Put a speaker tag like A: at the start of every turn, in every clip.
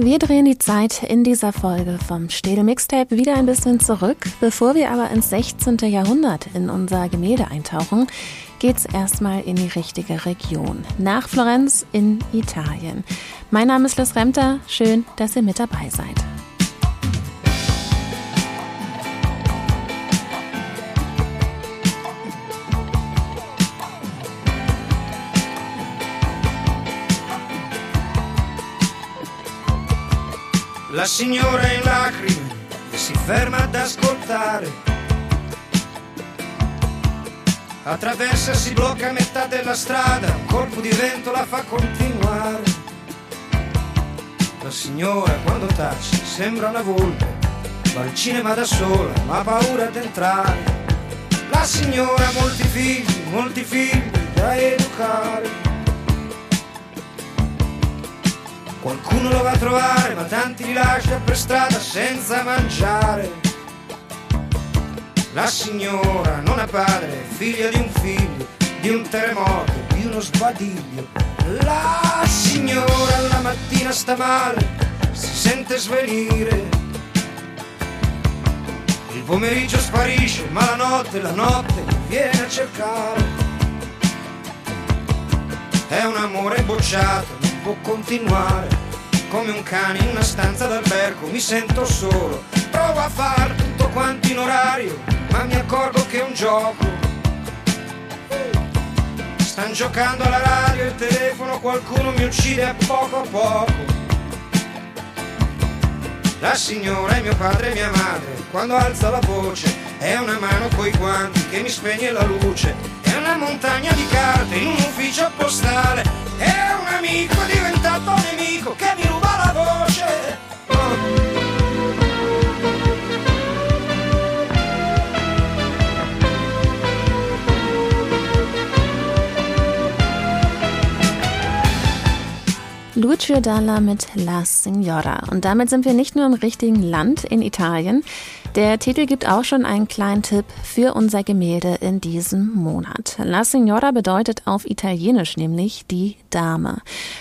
A: Wir drehen die Zeit in dieser Folge vom Städel Mixtape wieder ein bisschen zurück. Bevor wir aber ins 16. Jahrhundert in unser Gemälde eintauchen, geht's erstmal in die richtige Region. Nach Florenz in Italien. Mein Name ist Liz Remter. Schön, dass ihr mit dabei seid.
B: La signora in lacrime si ferma ad ascoltare. Attraversa, si blocca a metà della strada, un colpo di vento la fa continuare. La signora quando tace sembra una volpe, va al cinema da sola, ma ha paura di entrare. La signora ha molti figli, molti figli da educare. Qualcuno lo va a trovare, ma tanti li lascia per strada senza mangiare. La signora non ha padre, figlia di un figlio, di un terremoto, di uno sbadiglio. La signora la mattina sta male, si sente svenire. Il pomeriggio sparisce, ma la notte, la notte viene a cercare. È un amore bocciato, può continuare. Come un cane in una stanza d'albergo mi sento solo. Provo a far tutto quanto in orario, ma mi accorgo che è un gioco. Stan giocando alla radio, il telefono, qualcuno mi uccide a poco a poco. La signora è mio padre e mia madre, quando alza la voce è una mano coi guanti che mi spegne la luce. È una montagna di carte in un ufficio postale. Amico diventato nemico che mi ruba la voce.
A: Lucio Dalla mit La Signora. Und damit sind wir nicht nur im richtigen Land in Italien. Der Titel gibt auch schon einen kleinen Tipp für unser Gemälde in diesem Monat. La Signora bedeutet auf Italienisch nämlich die Dame.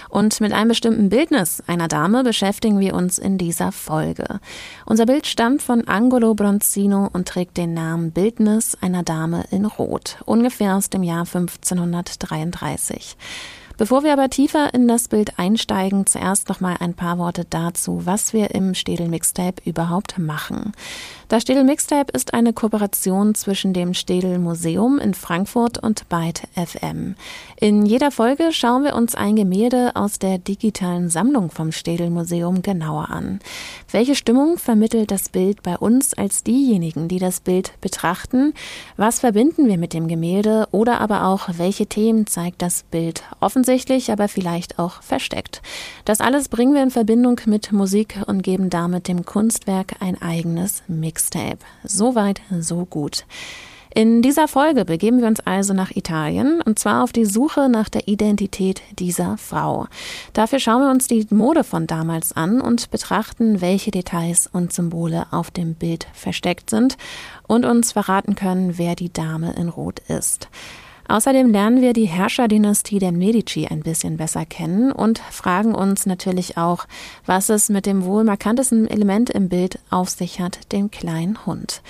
A: Und mit einem bestimmten Bildnis einer Dame beschäftigen wir uns in dieser Folge. Unser Bild stammt von Angolo Bronzino und trägt den Namen Bildnis einer Dame in Rot, ungefähr aus dem Jahr 1533. Bevor wir aber tiefer in das Bild einsteigen, zuerst noch mal ein paar Worte dazu, was wir im Städel Mixtape überhaupt machen. Das Städel Mixtape ist eine Kooperation zwischen dem Städel Museum in Frankfurt und Byte FM. In jeder Folge schauen wir uns ein Gemälde aus der digitalen Sammlung vom Städel Museum genauer an. Welche Stimmung vermittelt das Bild bei uns als diejenigen, die das Bild betrachten? Was verbinden wir mit dem Gemälde oder aber auch welche Themen zeigt das Bild? Offensichtlich, aber vielleicht auch versteckt. Das alles bringen wir in Verbindung mit Musik und geben damit dem Kunstwerk ein eigenes Mixtape. Soweit, so gut. In dieser Folge begeben wir uns also nach Italien und zwar auf die Suche nach der Identität dieser Frau. Dafür schauen wir uns die Mode von damals an und betrachten, welche Details und Symbole auf dem Bild versteckt sind und uns verraten können, wer die Dame in Rot ist. Außerdem lernen wir die Herrscherdynastie der Medici ein bisschen besser kennen und fragen uns natürlich auch, was es mit dem wohl markantesten Element im Bild auf sich hat, dem kleinen Hund.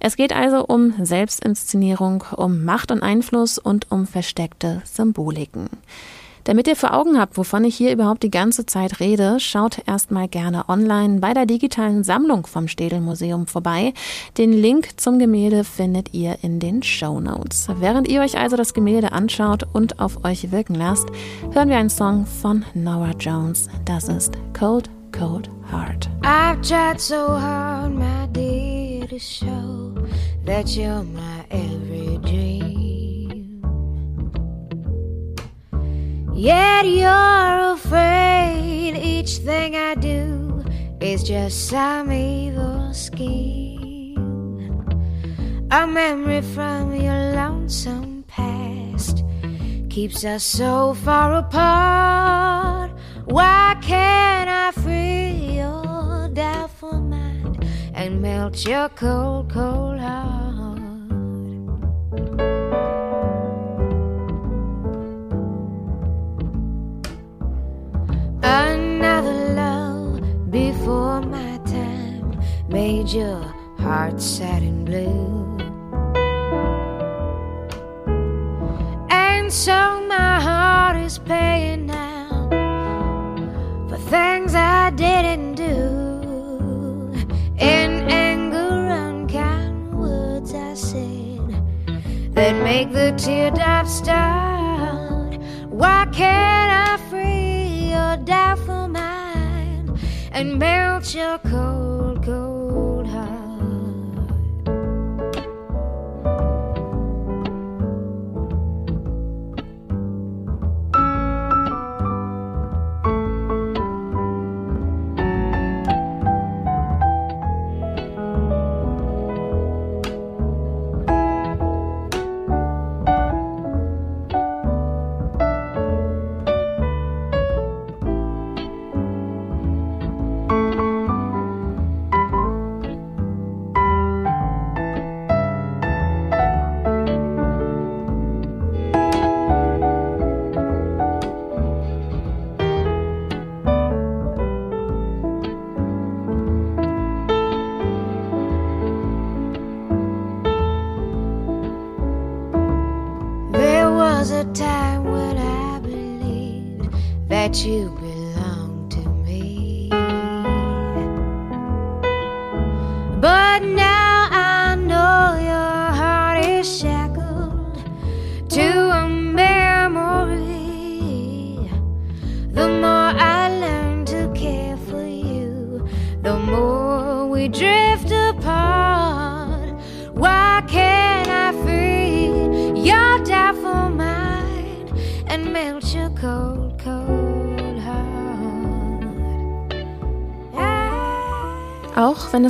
A: Es geht also um Selbstinszenierung, um Macht und Einfluss und um versteckte Symboliken. Damit ihr vor Augen habt, wovon ich hier überhaupt die ganze Zeit rede, schaut erstmal gerne online bei der digitalen Sammlung vom Städel Museum vorbei. Den Link zum Gemälde findet ihr in den Show Notes. Während ihr euch also das Gemälde anschaut und auf euch wirken lasst, hören wir einen Song von Nora Jones. Das ist Cold, Cold Heart.
C: I've tried so hard, my dear, to show that you're my Yet you're afraid each thing I do is just some evil scheme. A memory from your lonesome past keeps us so far apart. Why can't I free your doubtful mind and melt your cold, cold heart? Made your heart sad and blue. And so my heart is paying now for things I didn't do. In anger, unkind words I said that make the teardrops start. Why can't I free your doubtful mind and melt your cold, cold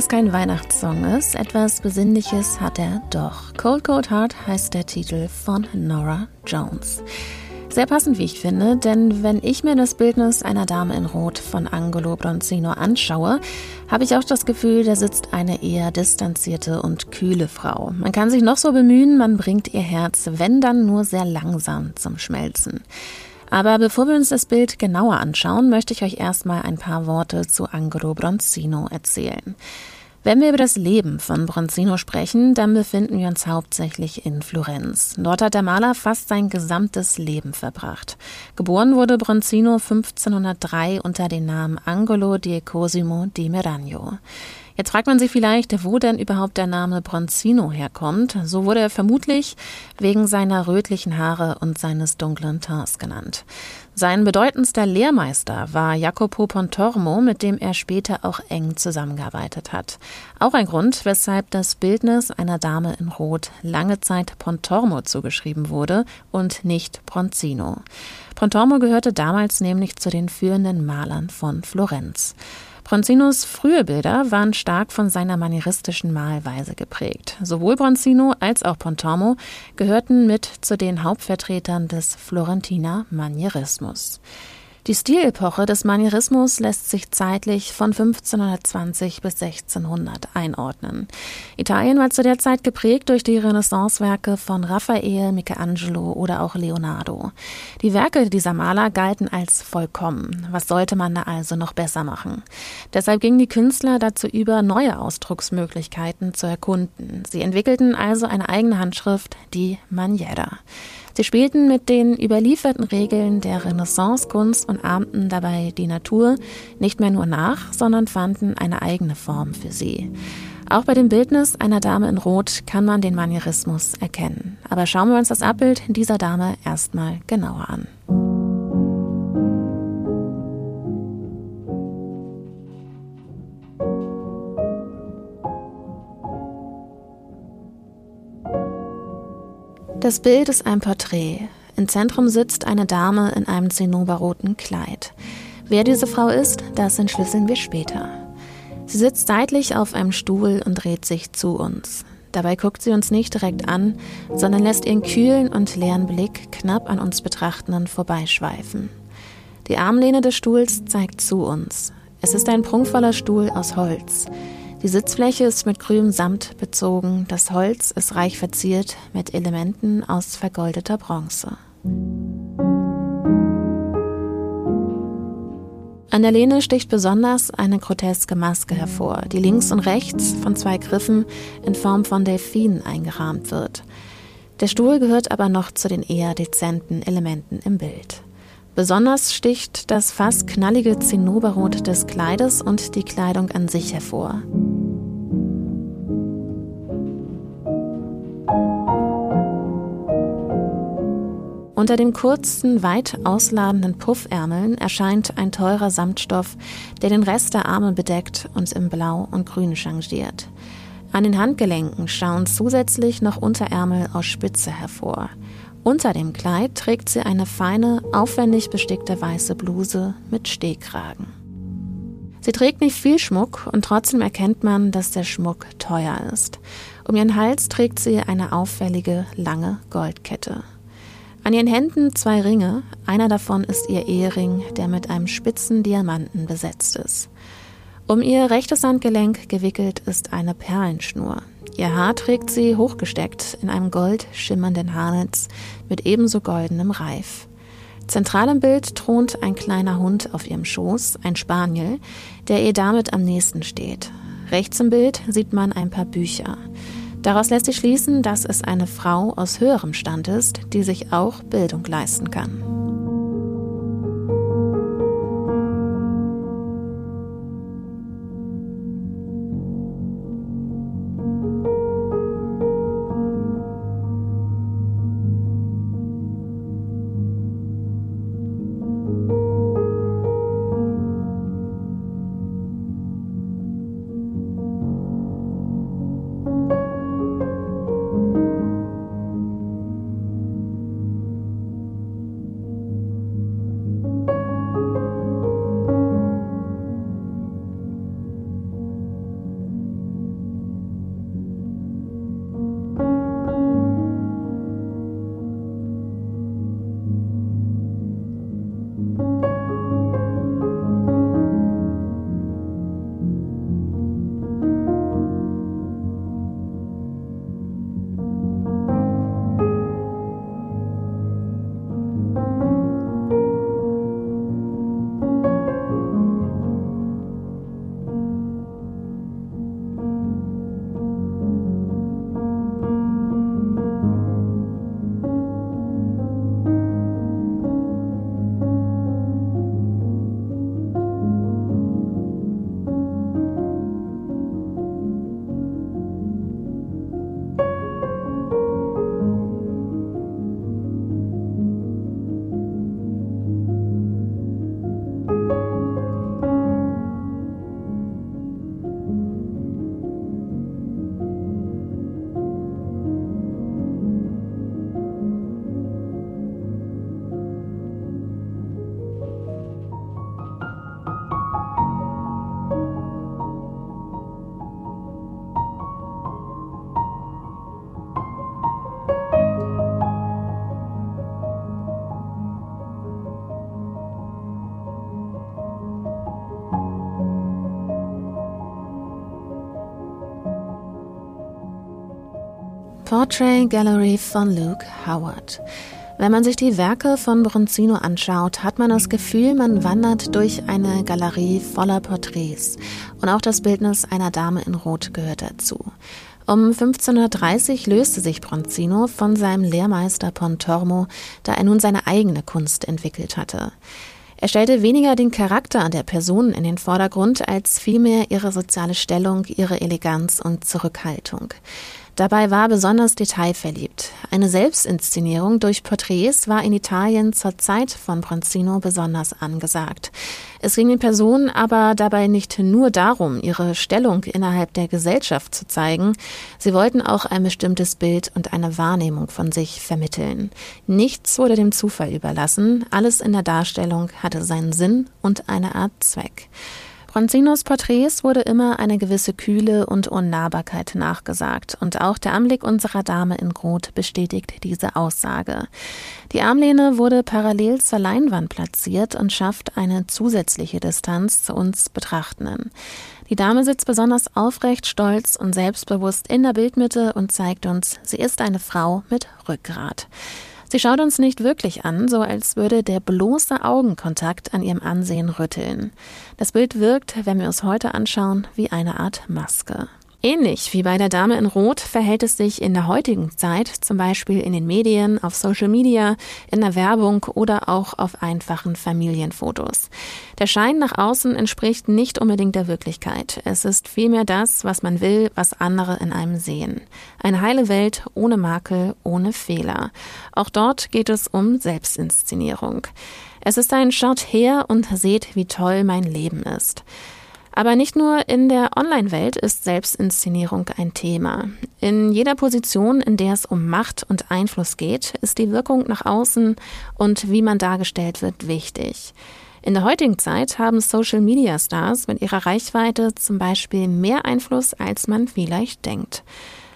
A: kein Weihnachtssong ist, etwas Besinnliches hat er doch. Cold Cold Heart heißt der Titel von Nora Jones. Sehr passend, wie ich finde, denn wenn ich mir das Bildnis einer Dame in Rot von Angelo Bronzino anschaue, habe ich auch das Gefühl, da sitzt eine eher distanzierte und kühle Frau. Man kann sich noch so bemühen, man bringt ihr Herz, wenn dann nur sehr langsam zum Schmelzen. Aber bevor wir uns das Bild genauer anschauen, möchte ich euch erstmal ein paar Worte zu Angelo Bronzino erzählen. Wenn wir über das Leben von Bronzino sprechen, dann befinden wir uns hauptsächlich in Florenz. Dort hat der Maler fast sein gesamtes Leben verbracht. Geboren wurde Bronzino 1503 unter dem Namen Angelo di Cosimo di Meragno. Jetzt fragt man sich vielleicht, wo denn überhaupt der Name Bronzino herkommt. So wurde er vermutlich wegen seiner rötlichen Haare und seines dunklen Tints genannt. Sein bedeutendster Lehrmeister war Jacopo Pontormo, mit dem er später auch eng zusammengearbeitet hat. Auch ein Grund, weshalb das Bildnis einer Dame in Rot lange Zeit Pontormo zugeschrieben wurde und nicht Bronzino. Pontormo gehörte damals nämlich zu den führenden Malern von Florenz. Bronzinos frühe Bilder waren stark von seiner manieristischen Malweise geprägt. Sowohl Bronzino als auch Pontormo gehörten mit zu den Hauptvertretern des Florentiner Manierismus. Die Stilepoche des Manierismus lässt sich zeitlich von 1520 bis 1600 einordnen. Italien war zu der Zeit geprägt durch die Renaissancewerke von Raphael, Michelangelo oder auch Leonardo. Die Werke dieser Maler galten als vollkommen. Was sollte man da also noch besser machen? Deshalb gingen die Künstler dazu über, neue Ausdrucksmöglichkeiten zu erkunden. Sie entwickelten also eine eigene Handschrift, die Maniera. Sie spielten mit den überlieferten Regeln der Renaissancekunst und ahmten dabei die Natur nicht mehr nur nach, sondern fanden eine eigene Form für sie. Auch bei dem Bildnis einer Dame in Rot kann man den Manierismus erkennen. Aber schauen wir uns das Abbild dieser Dame erstmal genauer an. Das Bild ist ein Porträt. Im Zentrum sitzt eine Dame in einem zinnoberroten Kleid. Wer diese Frau ist, das entschlüsseln wir später. Sie sitzt seitlich auf einem Stuhl und dreht sich zu uns. Dabei guckt sie uns nicht direkt an, sondern lässt ihren kühlen und leeren Blick knapp an uns Betrachtenden vorbeischweifen. Die Armlehne des Stuhls zeigt zu uns. Es ist ein prunkvoller Stuhl aus Holz. Die Sitzfläche ist mit grünem Samt bezogen, das Holz ist reich verziert mit Elementen aus vergoldeter Bronze. An der Lehne sticht besonders eine groteske Maske hervor, die links und rechts von zwei Griffen in Form von Delfinen eingerahmt wird. Der Stuhl gehört aber noch zu den eher dezenten Elementen im Bild. Besonders sticht das fast knallige Zinnoberrot des Kleides und die Kleidung an sich hervor. Unter den kurzen, weit ausladenden Puffärmeln erscheint ein teurer Samtstoff, der den Rest der Arme bedeckt und im Blau und Grün changiert. An den Handgelenken schauen zusätzlich noch Unterärmel aus Spitze hervor. Unter dem Kleid trägt sie eine feine, aufwendig bestickte weiße Bluse mit Stehkragen. Sie trägt nicht viel Schmuck und trotzdem erkennt man, dass der Schmuck teuer ist. Um ihren Hals trägt sie eine auffällige, lange Goldkette. An ihren Händen zwei Ringe, einer davon ist ihr Ehering, der mit einem spitzen Diamanten besetzt ist. Um ihr rechtes Handgelenk gewickelt ist eine Perlenschnur. Ihr Haar trägt sie hochgesteckt in einem gold schimmernden Haarnetz mit ebenso goldenem Reif. Zentral im Bild thront ein kleiner Hund auf ihrem Schoß, ein Spaniel, der ihr damit am nächsten steht. Rechts im Bild sieht man ein paar Bücher. Daraus lässt sich schließen, dass es eine Frau aus höherem Stand ist, die sich auch Bildung leisten kann. Portrait Gallery von Luke Howard. Wenn man sich die Werke von Bronzino anschaut, hat man das Gefühl, man wandert durch eine Galerie voller Porträts. Und auch das Bildnis einer Dame in Rot gehört dazu. Um 1530 löste sich Bronzino von seinem Lehrmeister Pontormo, da er nun seine eigene Kunst entwickelt hatte. Er stellte weniger den Charakter der Person in den Vordergrund, als vielmehr ihre soziale Stellung, ihre Eleganz und Zurückhaltung. Dabei war besonders detailverliebt. Eine Selbstinszenierung durch Porträts war in Italien zur Zeit von Bronzino besonders angesagt. Es ging den Personen aber dabei nicht nur darum, ihre Stellung innerhalb der Gesellschaft zu zeigen, sie wollten auch ein bestimmtes Bild und eine Wahrnehmung von sich vermitteln. Nichts wurde dem Zufall überlassen, alles in der Darstellung hatte seinen Sinn und eine Art Zweck. Bronzinos Porträts wurde immer eine gewisse Kühle und Unnahbarkeit nachgesagt und auch der Anblick unserer Dame in Rot bestätigt diese Aussage. Die Armlehne wurde parallel zur Leinwand platziert und schafft eine zusätzliche Distanz zu uns Betrachtenden. Die Dame sitzt besonders aufrecht, stolz und selbstbewusst in der Bildmitte und zeigt uns, sie ist eine Frau mit Rückgrat. Sie schaut uns nicht wirklich an, so als würde der bloße Augenkontakt an ihrem Ansehen rütteln. Das Bild wirkt, wenn wir es heute anschauen, wie eine Art Maske. Ähnlich wie bei der Dame in Rot verhält es sich in der heutigen Zeit, zum Beispiel in den Medien, auf Social Media, in der Werbung oder auch auf einfachen Familienfotos. Der Schein nach außen entspricht nicht unbedingt der Wirklichkeit. Es ist vielmehr das, was man will, was andere in einem sehen. Eine heile Welt ohne Makel, ohne Fehler. Auch dort geht es um Selbstinszenierung. Es ist ein Schaut her und seht, wie toll mein Leben ist. Aber nicht nur in der Online-Welt ist Selbstinszenierung ein Thema. In jeder Position, in der es um Macht und Einfluss geht, ist die Wirkung nach außen und wie man dargestellt wird wichtig. In der heutigen Zeit haben Social Media Stars mit ihrer Reichweite zum Beispiel mehr Einfluss, als man vielleicht denkt.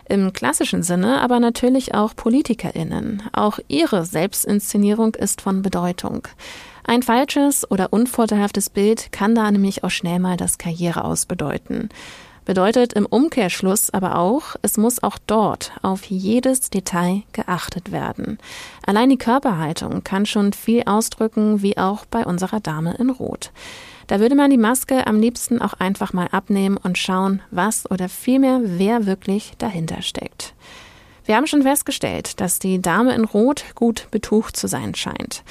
A: Im klassischen Sinne aber natürlich auch PolitikerInnen. Auch ihre Selbstinszenierung ist von Bedeutung. Ein falsches oder unvorteilhaftes Bild kann da nämlich auch schnell mal das Karriereaus bedeuten. Bedeutet im Umkehrschluss aber auch, es muss auch dort auf jedes Detail geachtet werden. Allein die Körperhaltung kann schon viel ausdrücken, wie auch bei unserer Dame in Rot. Da würde man die Maske am liebsten auch einfach mal abnehmen und schauen, was oder vielmehr wer wirklich dahinter steckt. Wir haben schon festgestellt, dass die Dame in Rot gut betucht zu sein scheint.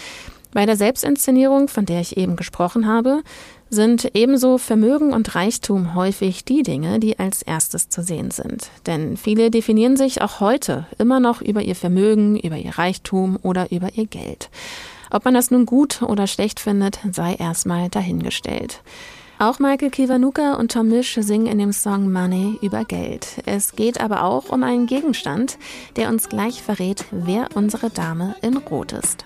A: Bei der Selbstinszenierung, von der ich eben gesprochen habe, sind ebenso Vermögen und Reichtum häufig die Dinge, die als erstes zu sehen sind. Denn viele definieren sich auch heute immer noch über ihr Vermögen, über ihr Reichtum oder über ihr Geld. Ob man das nun gut oder schlecht findet, sei erstmal dahingestellt. Auch Michael Kiwanuka und Tom Misch singen in dem Song Money über Geld. Es geht aber auch um einen Gegenstand, der uns gleich verrät, wer unsere Dame in Rot ist.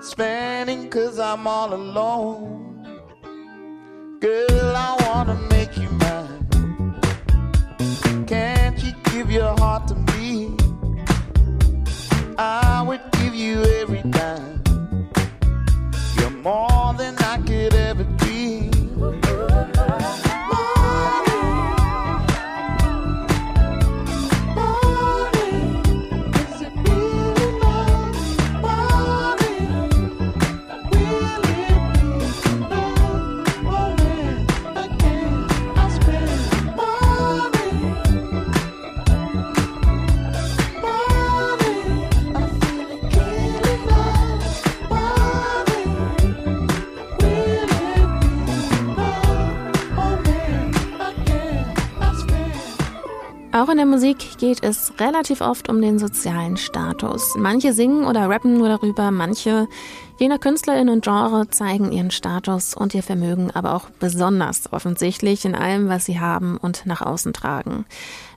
D: Spending cause I'm all alone.
A: In der Musik geht es relativ oft um den sozialen Status. Manche singen oder rappen nur darüber, manche, je nach Künstlerin und Genre, zeigen ihren Status und ihr Vermögen aber auch besonders offensichtlich in allem, was sie haben und nach außen tragen.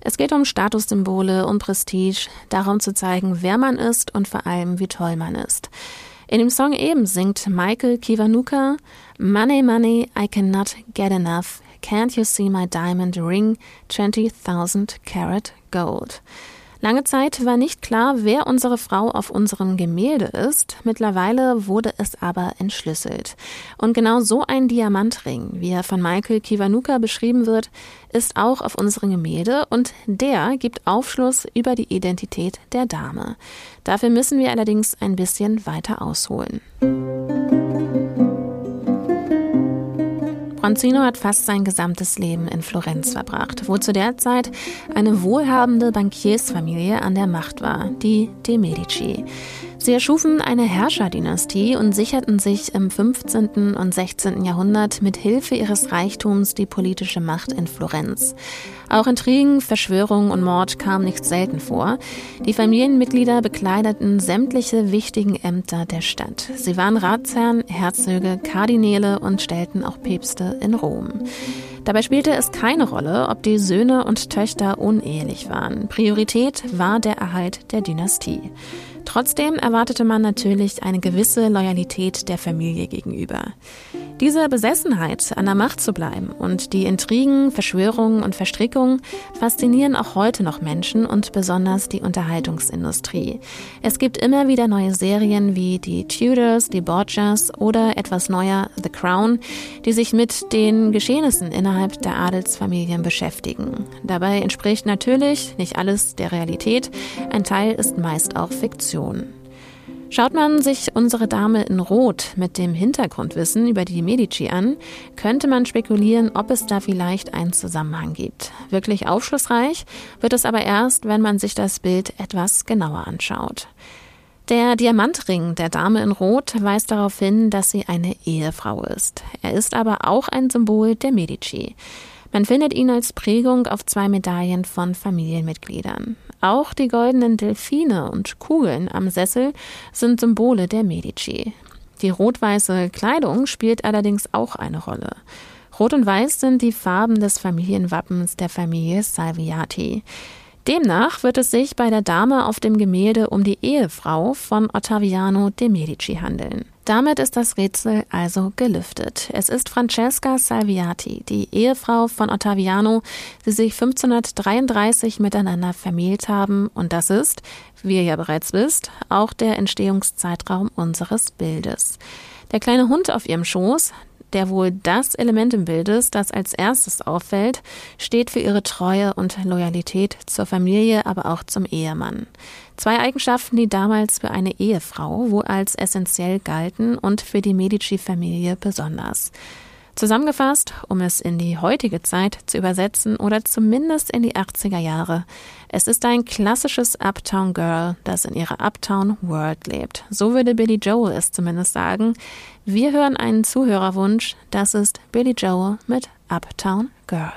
A: Es geht um Statussymbole, um Prestige, darum zu zeigen, wer man ist und vor allem, wie toll man ist. In dem Song eben singt Michael Kiwanuka Money, Money, I cannot get enough. Can't You See My Diamond Ring 20,000 Carat Gold. Lange Zeit war nicht klar, wer unsere Frau auf unserem Gemälde ist. Mittlerweile wurde es aber entschlüsselt. Und genau so ein Diamantring, wie er von Michael Kiwanuka beschrieben wird, ist auch auf unserem Gemälde und der gibt Aufschluss über die Identität der Dame. Dafür müssen wir allerdings ein bisschen weiter ausholen. Bronzino hat fast sein gesamtes Leben in Florenz verbracht, wo zu der Zeit eine wohlhabende Bankiersfamilie an der Macht war, die de Medici. Sie erschufen eine Herrscherdynastie und sicherten sich im 15. und 16. Jahrhundert mit Hilfe ihres Reichtums die politische Macht in Florenz. Auch Intrigen, Verschwörungen und Mord kamen nicht selten vor. Die Familienmitglieder bekleideten sämtliche wichtigen Ämter der Stadt. Sie waren Ratsherren, Herzöge, Kardinäle und stellten auch Päpste in Rom. Dabei spielte es keine Rolle, ob die Söhne und Töchter unehelich waren. Priorität war der Erhalt der Dynastie. Trotzdem erwartete man natürlich eine gewisse Loyalität der Familie gegenüber. Diese Besessenheit, an der Macht zu bleiben und die Intrigen, Verschwörungen und Verstrickungen faszinieren auch heute noch Menschen und besonders die Unterhaltungsindustrie. Es gibt immer wieder neue Serien wie die Tudors, die Borgias oder etwas neuer The Crown, die sich mit den Geschehnissen innerhalb der Adelsfamilien beschäftigen. Dabei entspricht natürlich nicht alles der Realität, ein Teil ist meist auch Fiktion. Schaut man sich unsere Dame in Rot mit dem Hintergrundwissen über die Medici an, könnte man spekulieren, ob es da vielleicht einen Zusammenhang gibt. Wirklich aufschlussreich wird es aber erst, wenn man sich das Bild etwas genauer anschaut. Der Diamantring der Dame in Rot weist darauf hin, dass sie eine Ehefrau ist. Er ist aber auch ein Symbol der Medici. Man findet ihn als Prägung auf zwei Medaillen von Familienmitgliedern. Auch die goldenen Delfine und Kugeln am Sessel sind Symbole der Medici. Die rot-weiße Kleidung spielt allerdings auch eine Rolle. Rot und Weiß sind die Farben des Familienwappens der Familie Salviati. Demnach wird es sich bei der Dame auf dem Gemälde um die Ehefrau von Ottaviano de Medici handeln. Damit ist das Rätsel also gelüftet. Es ist Francesca Salviati, die Ehefrau von Ottaviano, die sich 1533 miteinander vermählt haben und das ist, wie ihr ja bereits wisst, auch der Entstehungszeitraum unseres Bildes. Der kleine Hund auf ihrem Schoß, der wohl das Element im Bild ist, das als erstes auffällt, steht für ihre Treue und Loyalität zur Familie, aber auch zum Ehemann. Zwei Eigenschaften, die damals für eine Ehefrau wohl als essentiell galten und für die Medici-Familie besonders. Zusammengefasst, um es in die heutige Zeit zu übersetzen oder zumindest in die 80er Jahre, es ist ein klassisches Uptown Girl, das in ihrer Uptown World lebt. So würde Billy Joel es zumindest sagen. Wir hören einen Zuhörerwunsch, das ist Billy Joel mit Uptown Girl.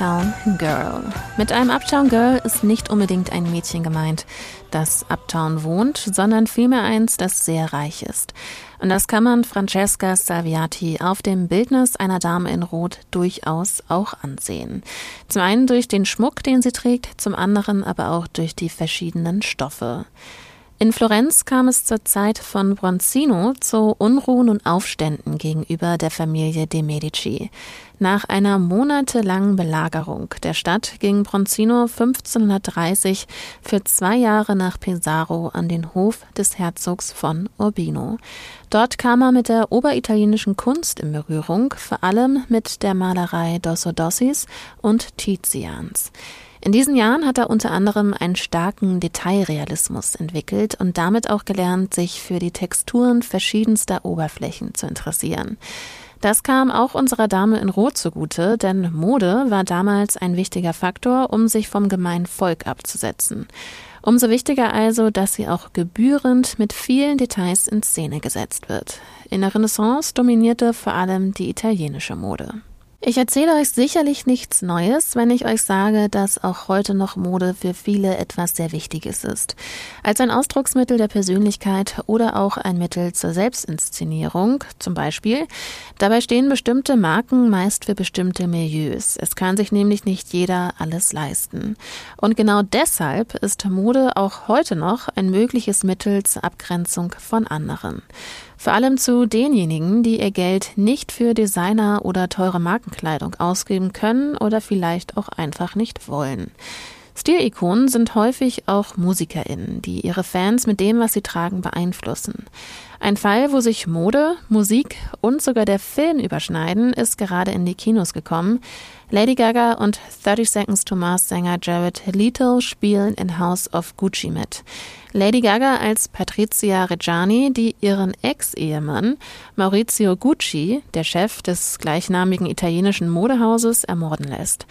A: Uptown Girl. Mit einem Uptown Girl ist nicht unbedingt ein Mädchen gemeint, das Uptown wohnt, sondern vielmehr eins, das sehr reich ist. Und das kann man Francesca Salviati auf dem Bildnis einer Dame in Rot durchaus auch ansehen. Zum einen durch den Schmuck, den sie trägt, zum anderen aber auch durch die verschiedenen Stoffe. In Florenz kam es zur Zeit von Bronzino zu Unruhen und Aufständen gegenüber der Familie de Medici. Nach einer monatelangen Belagerung der Stadt ging Bronzino 1530 für zwei Jahre nach Pesaro an den Hof des Herzogs von Urbino. Dort kam er mit der oberitalienischen Kunst in Berührung, vor allem mit der Malerei Dossodossis und Tizians. In diesen Jahren hat er unter anderem einen starken Detailrealismus entwickelt und damit auch gelernt, sich für die Texturen verschiedenster Oberflächen zu interessieren. Das kam auch unserer Dame in Rot zugute, denn Mode war damals ein wichtiger Faktor, um sich vom gemeinen Volk abzusetzen. Umso wichtiger also, dass sie auch gebührend mit vielen Details in Szene gesetzt wird. In der Renaissance dominierte vor allem die italienische Mode. Ich erzähle euch sicherlich nichts Neues, wenn ich euch sage, dass auch heute noch Mode für viele etwas sehr Wichtiges ist. Als ein Ausdrucksmittel der Persönlichkeit oder auch ein Mittel zur Selbstinszenierung zum Beispiel. Dabei stehen bestimmte Marken meist für bestimmte Milieus. Es kann sich nämlich nicht jeder alles leisten. Und genau deshalb ist Mode auch heute noch ein mögliches Mittel zur Abgrenzung von anderen. Vor allem zu denjenigen, die ihr Geld nicht für Designer oder teure Markenkleidung ausgeben können oder vielleicht auch einfach nicht wollen. Stilikonen sind häufig auch MusikerInnen, die ihre Fans mit dem, was sie tragen, beeinflussen. Ein Fall, wo sich Mode, Musik und sogar der Film überschneiden, ist gerade in die Kinos gekommen. Lady Gaga und 30 Seconds to Mars Sänger Jared Leto spielen in House of Gucci mit. Lady Gaga als Patrizia Reggiani, die ihren Ex-Ehemann Maurizio Gucci, der Chef des gleichnamigen italienischen Modehauses, ermorden lässt.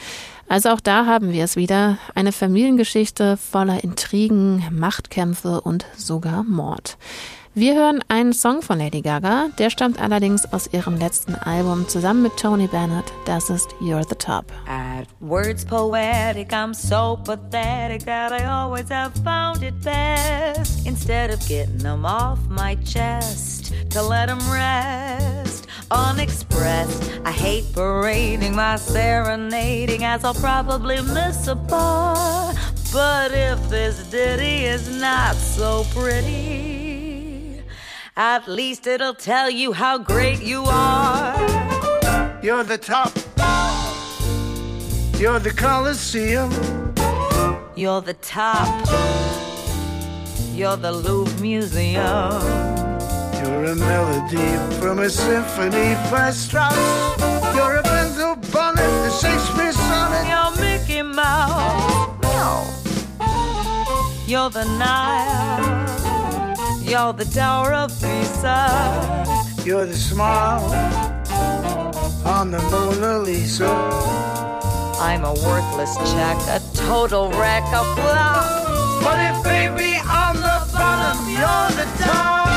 A: Also auch da haben wir es wieder, eine Familiengeschichte voller Intrigen, Machtkämpfe und sogar Mord. Wir hören einen Song von Lady Gaga, der stammt allerdings aus ihrem letzten Album zusammen mit Tony Bennett. Das ist You're the Top.
E: At words poetic, I'm so pathetic that I always have found it best. Instead of getting them off my chest, to let them rest unexpressed. I hate parading my serenading, as I'll probably miss a bar. But if this ditty is not so pretty, At least it'll tell you how great you are.
F: You're the top. You're the Coliseum.
E: You're the top. You're the Louvre Museum.
F: You're a melody from a symphony by Strauss. You're a Benzo bonnet, the Shakespeare sonnet.
E: You're Mickey Mouse. You're the Nile. You're the Tower of Pisa.
F: You're the smile on the Mona Lisa.
E: I'm a worthless check, a total wreck, a flop.
F: But if baby on the bottom, you're the top.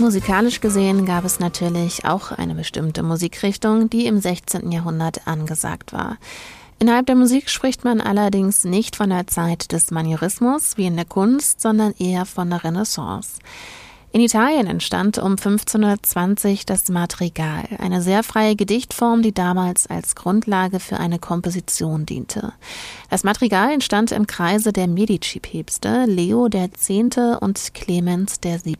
A: Musikalisch gesehen gab es natürlich auch eine bestimmte Musikrichtung, die im 16. Jahrhundert angesagt war. Innerhalb der Musik spricht man allerdings nicht von der Zeit des Manierismus wie in der Kunst, sondern eher von der Renaissance. In Italien entstand um 1520 das Madrigal, eine sehr freie Gedichtform, die damals als Grundlage für eine Komposition diente. Das Madrigal entstand im Kreise der Medici-Päpste Leo X. und Clemens VII.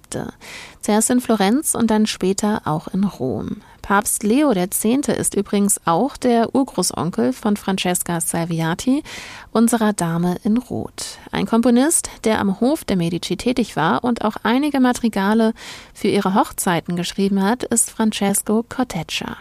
A: Zuerst in Florenz und dann später auch in Rom. Papst Leo X. ist übrigens auch der Urgroßonkel von Francesca Salviati, unserer Dame in Rot. Ein Komponist, der am Hof der Medici tätig war und auch einige Madrigale für ihre Hochzeiten geschrieben hat, ist Francesco Corteccia.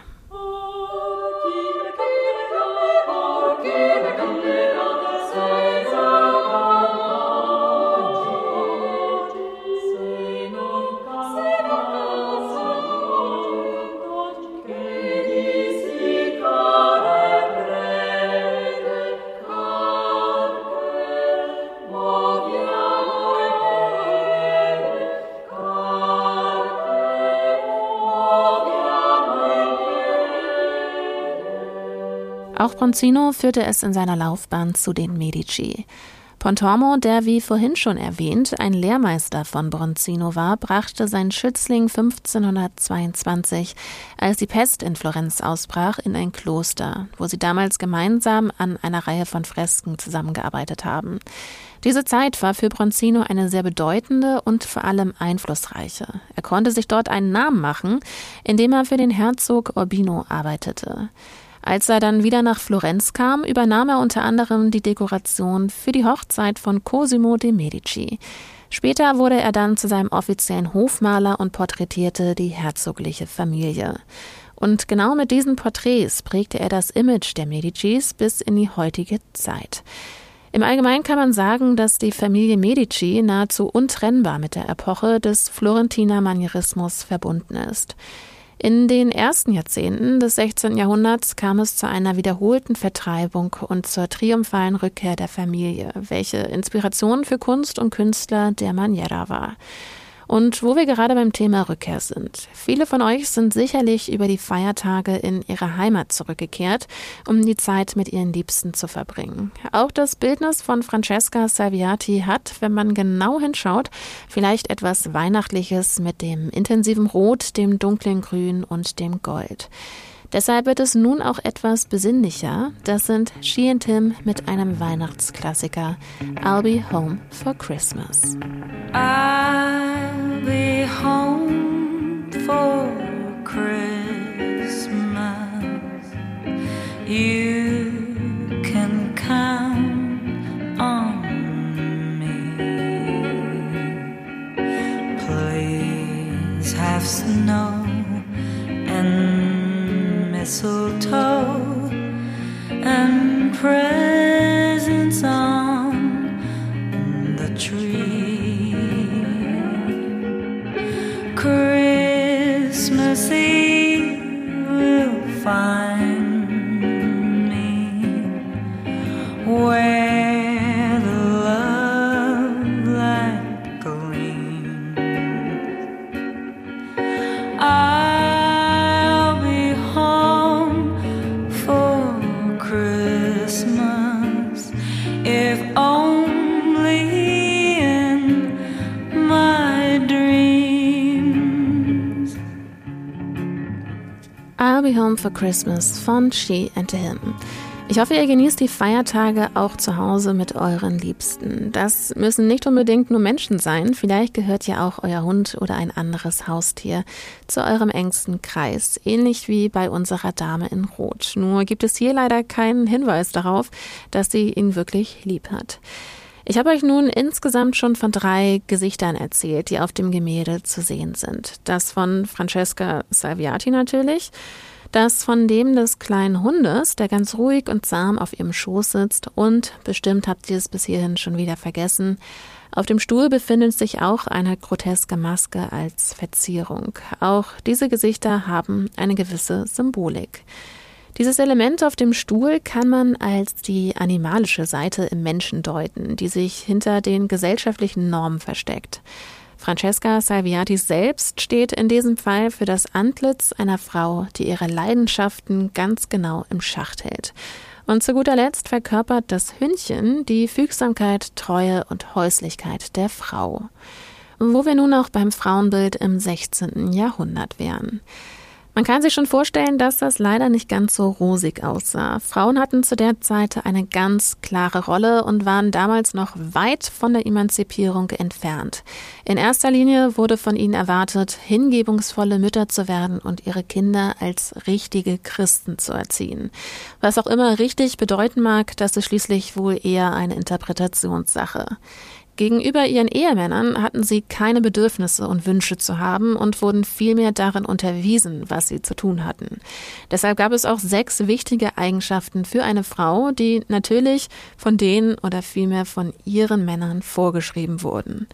A: Auch Bronzino führte es in seiner Laufbahn zu den Medici. Pontormo, der wie vorhin schon erwähnt ein Lehrmeister von Bronzino war, brachte seinen Schützling 1522, als die Pest in Florenz ausbrach, in ein Kloster, wo sie damals gemeinsam an einer Reihe von Fresken zusammengearbeitet haben. Diese Zeit war für Bronzino eine sehr bedeutende und vor allem einflussreiche. Er konnte sich dort einen Namen machen, indem er für den Herzog Urbino arbeitete. Als er dann wieder nach Florenz kam, übernahm er unter anderem die Dekoration für die Hochzeit von Cosimo de Medici. Später wurde er dann zu seinem offiziellen Hofmaler und porträtierte die herzogliche Familie. Und genau mit diesen Porträts prägte er das Image der Medicis bis in die heutige Zeit. Im Allgemeinen kann man sagen, dass die Familie Medici nahezu untrennbar mit der Epoche des Florentiner Manierismus verbunden ist. In den ersten Jahrzehnten des 16. Jahrhunderts kam es zu einer wiederholten Vertreibung und zur triumphalen Rückkehr der Familie, welche Inspiration für Kunst und Künstler der Maniera war. Und wo wir gerade beim Thema Rückkehr sind. Viele von euch sind sicherlich über die Feiertage in ihre Heimat zurückgekehrt, um die Zeit mit ihren Liebsten zu verbringen. Auch das Bildnis von Francesca Salviati hat, wenn man genau hinschaut, vielleicht etwas Weihnachtliches mit dem intensiven Rot, dem dunklen Grün und dem Gold. Deshalb wird es nun auch etwas besinnlicher. Das sind She and Tim mit einem Weihnachtsklassiker I'll Be Home for Christmas.
E: I'll be home for Christmas. You can count on me. Please have snow mistletoe and presents on the tree. Christmas Eve will find me.
A: Home for Christmas von She and Him. Ich hoffe, ihr genießt die Feiertage auch zu Hause mit euren Liebsten. Das müssen nicht unbedingt nur Menschen sein. Vielleicht gehört ja auch euer Hund oder ein anderes Haustier zu eurem engsten Kreis. Ähnlich wie bei unserer Dame in Rot. Nur gibt es hier leider keinen Hinweis darauf, dass sie ihn wirklich lieb hat. Ich habe euch nun insgesamt schon von drei Gesichtern erzählt, die auf dem Gemälde zu sehen sind. Das von Francesca Salviati natürlich, das von dem des kleinen Hundes, der ganz ruhig und zahm auf ihrem Schoß sitzt und, bestimmt habt ihr es bis hierhin schon wieder vergessen, auf dem Stuhl befindet sich auch eine groteske Maske als Verzierung. Auch diese Gesichter haben eine gewisse Symbolik. Dieses Element auf dem Stuhl kann man als die animalische Seite im Menschen deuten, die sich hinter den gesellschaftlichen Normen versteckt. Francesca Salviati selbst steht in diesem Fall für das Antlitz einer Frau, die ihre Leidenschaften ganz genau im Schacht hält. Und zu guter Letzt verkörpert das Hündchen die Fügsamkeit, Treue und Häuslichkeit der Frau. Wo wir nun auch beim Frauenbild im 16. Jahrhundert wären. Man kann sich schon vorstellen, dass das leider nicht ganz so rosig aussah. Frauen hatten zu der Zeit eine ganz klare Rolle und waren damals noch weit von der Emanzipierung entfernt. In erster Linie wurde von ihnen erwartet, hingebungsvolle Mütter zu werden und ihre Kinder als richtige Christen zu erziehen. Was auch immer richtig bedeuten mag, das ist schließlich wohl eher eine Interpretationssache. Gegenüber ihren Ehemännern hatten sie keine Bedürfnisse und Wünsche zu haben und wurden vielmehr darin unterwiesen, was sie zu tun hatten. Deshalb gab es auch sechs wichtige Eigenschaften für eine Frau, die natürlich von denen oder vielmehr von ihren Männern vorgeschrieben wurden.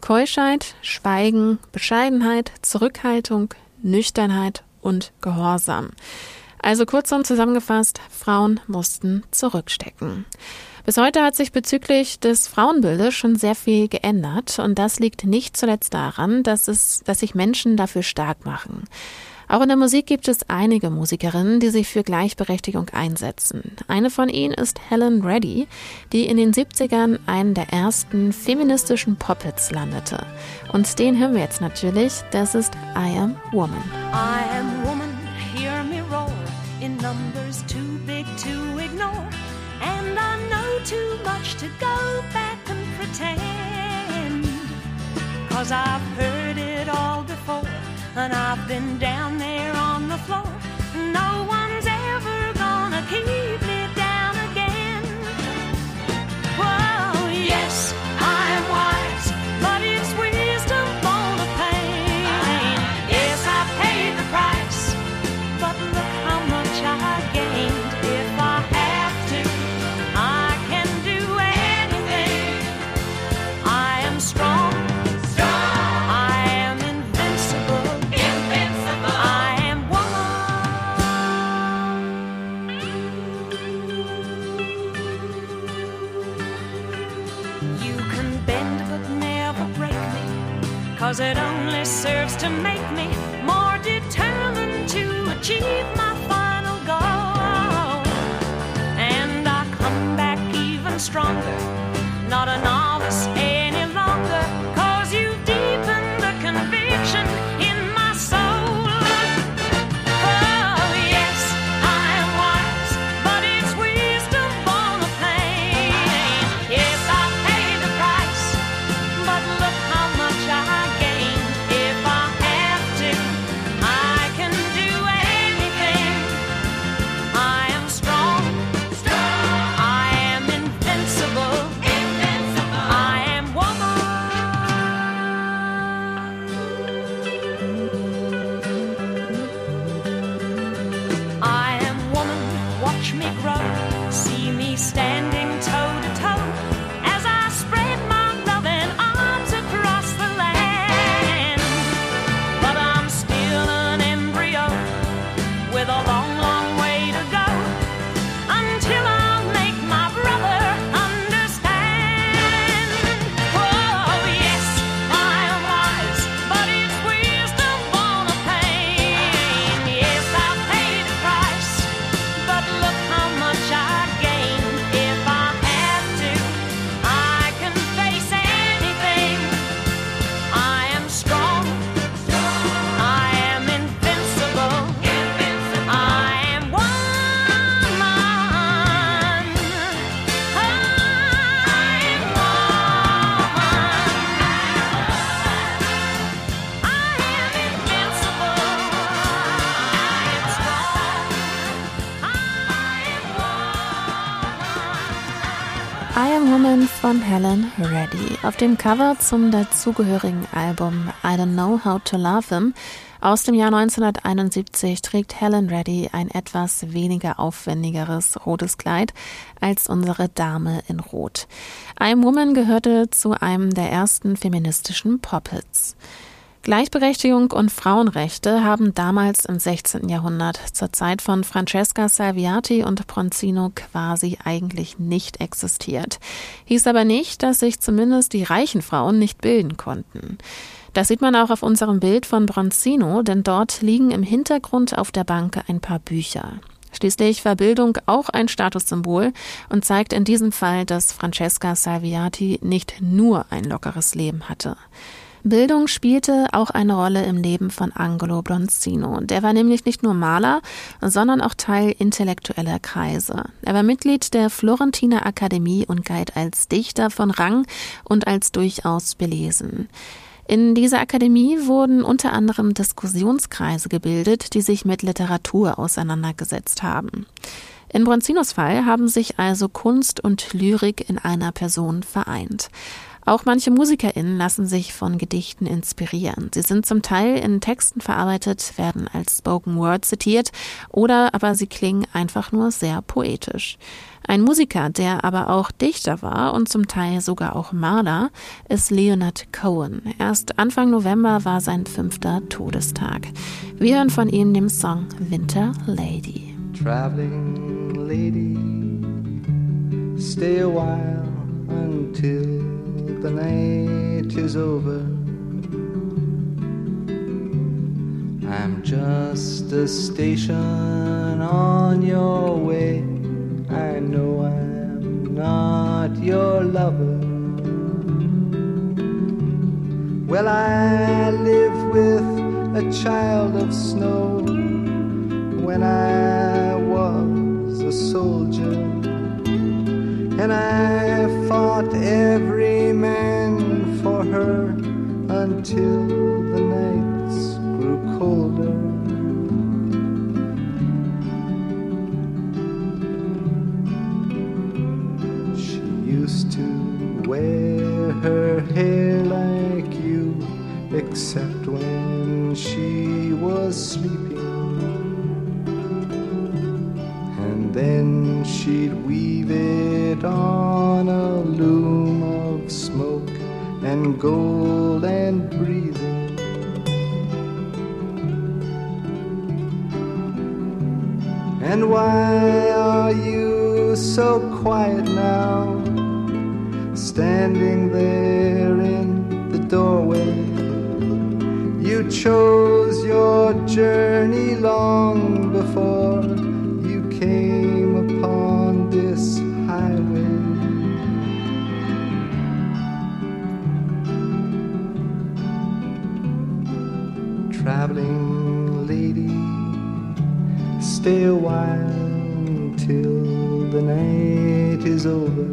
A: Keuschheit, Schweigen, Bescheidenheit, Zurückhaltung, Nüchternheit und Gehorsam. Also kurzum zusammengefasst, Frauen mussten zurückstecken. Bis heute hat sich bezüglich des Frauenbildes schon sehr viel geändert und das liegt nicht zuletzt daran, dass es, dass sich Menschen dafür stark machen. Auch in der Musik gibt es einige Musikerinnen, die sich für Gleichberechtigung einsetzen. Eine von ihnen ist Helen Reddy, die in den 70ern einen der ersten feministischen Pop-Hits landete. Und den hören wir jetzt natürlich, das ist I Am Woman.
G: I am woman, much to go back and pretend. Cause I've heard it all before. and I've been down there on the floor. No one's ever
A: Auf dem Cover zum dazugehörigen Album I Don't Know How to Love Him aus dem Jahr 1971 trägt Helen Reddy ein etwas weniger aufwendigeres rotes Kleid als unsere Dame in Rot. I Am Woman gehörte zu einem der ersten feministischen Pop-Hits. Gleichberechtigung und Frauenrechte haben damals im 16. Jahrhundert zur Zeit von Francesca Salviati und Bronzino quasi eigentlich nicht existiert. Hieß aber nicht, dass sich zumindest die reichen Frauen nicht bilden konnten. Das sieht man auch auf unserem Bild von Bronzino, denn dort liegen im Hintergrund auf der Bank ein paar Bücher. Schließlich war Bildung auch ein Statussymbol und zeigt in diesem Fall, dass Francesca Salviati nicht nur ein lockeres Leben hatte. Bildung spielte auch eine Rolle im Leben von Angelo Bronzino. Der war nämlich nicht nur Maler, sondern auch Teil intellektueller Kreise. Er war Mitglied der Florentiner Akademie und galt als Dichter von Rang und als durchaus belesen. In dieser Akademie wurden unter anderem Diskussionskreise gebildet, die sich mit Literatur auseinandergesetzt haben. In Bronzinos Fall haben sich also Kunst und Lyrik in einer Person vereint. Auch manche MusikerInnen lassen sich von Gedichten inspirieren. Sie sind zum Teil in Texten verarbeitet, werden als Spoken Word zitiert oder aber sie klingen einfach nur sehr poetisch. Ein Musiker, der aber auch Dichter war und zum Teil sogar auch Maler, ist Leonard Cohen. Erst Anfang November war sein fünfter Todestag. Wir hören von ihm den Song Winter Lady.
H: traveling lady, stay a while until the night is over. I'm just a station on your way. I know I'm not your lover. Well, I live with a child of snow when I was a soldier, and I fought every man and gold and breathing. And why are you so quiet now, standing there in the doorway? You chose your journey long stay a while till the night is over.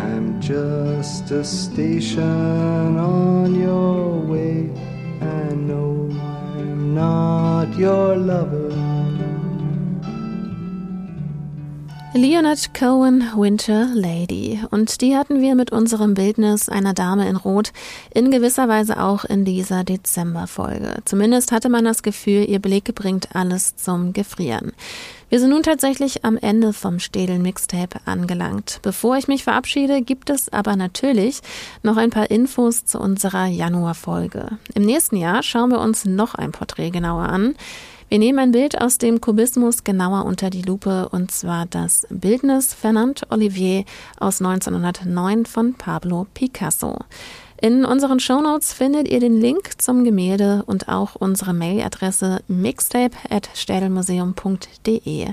H: I'm just a station on your way. I know I'm not your lover.
A: Leonard Cohen Winter Lady. Und die hatten wir mit unserem Bildnis einer Dame in Rot in gewisser Weise auch in dieser Dezemberfolge. Zumindest hatte man das Gefühl, ihr Blick bringt alles zum Gefrieren. Wir sind nun tatsächlich am Ende vom Städel Mixtape angelangt. Bevor ich mich verabschiede, gibt es aber natürlich noch ein paar Infos zu unserer Januarfolge. Im nächsten Jahr schauen wir uns noch ein Porträt genauer an. Wir nehmen ein Bild aus dem Kubismus genauer unter die Lupe und zwar das Bildnis Fernand Olivier aus 1909 von Pablo Picasso. In unseren Shownotes findet ihr den Link zum Gemälde und auch unsere Mailadresse mixtape.städelmuseum.de.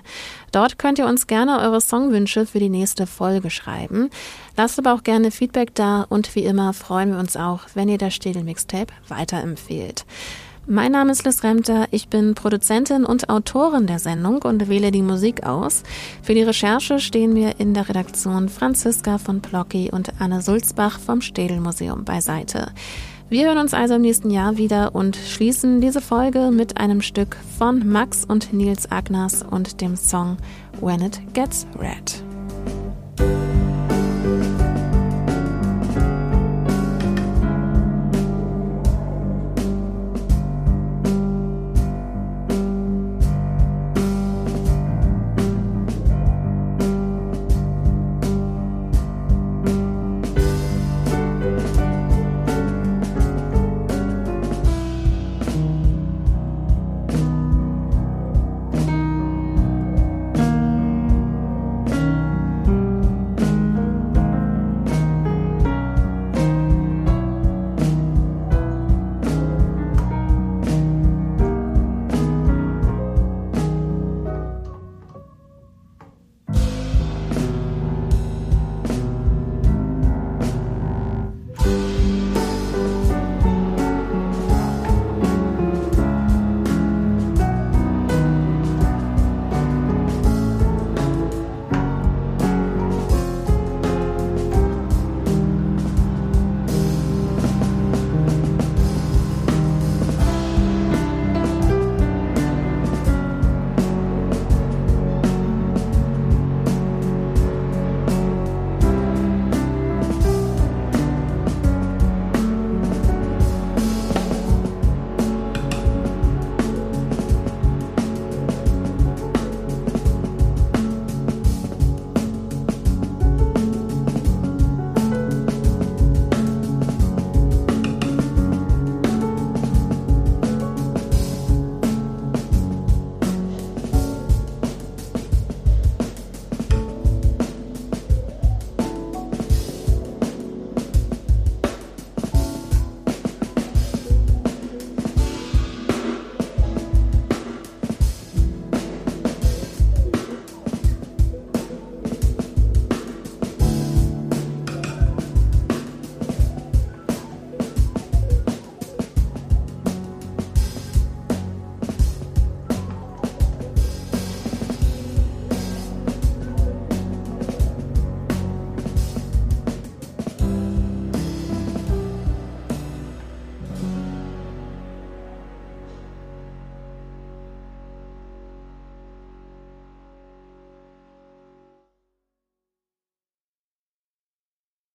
A: Dort könnt ihr uns gerne eure Songwünsche für die nächste Folge schreiben. Lasst aber auch gerne Feedback da und wie immer freuen wir uns auch, wenn ihr das Städel Mixtape weiterempfehlt. Mein Name ist Liz Remter, ich bin Produzentin und Autorin der Sendung und wähle die Musik aus. Für die Recherche stehen mir in der Redaktion Franziska von Plocki und Anne Sulzbach vom Städel Museum beiseite. Wir hören uns also im nächsten Jahr wieder und schließen diese Folge mit einem Stück von Max und Nils Agnas und dem Song When It Gets Red.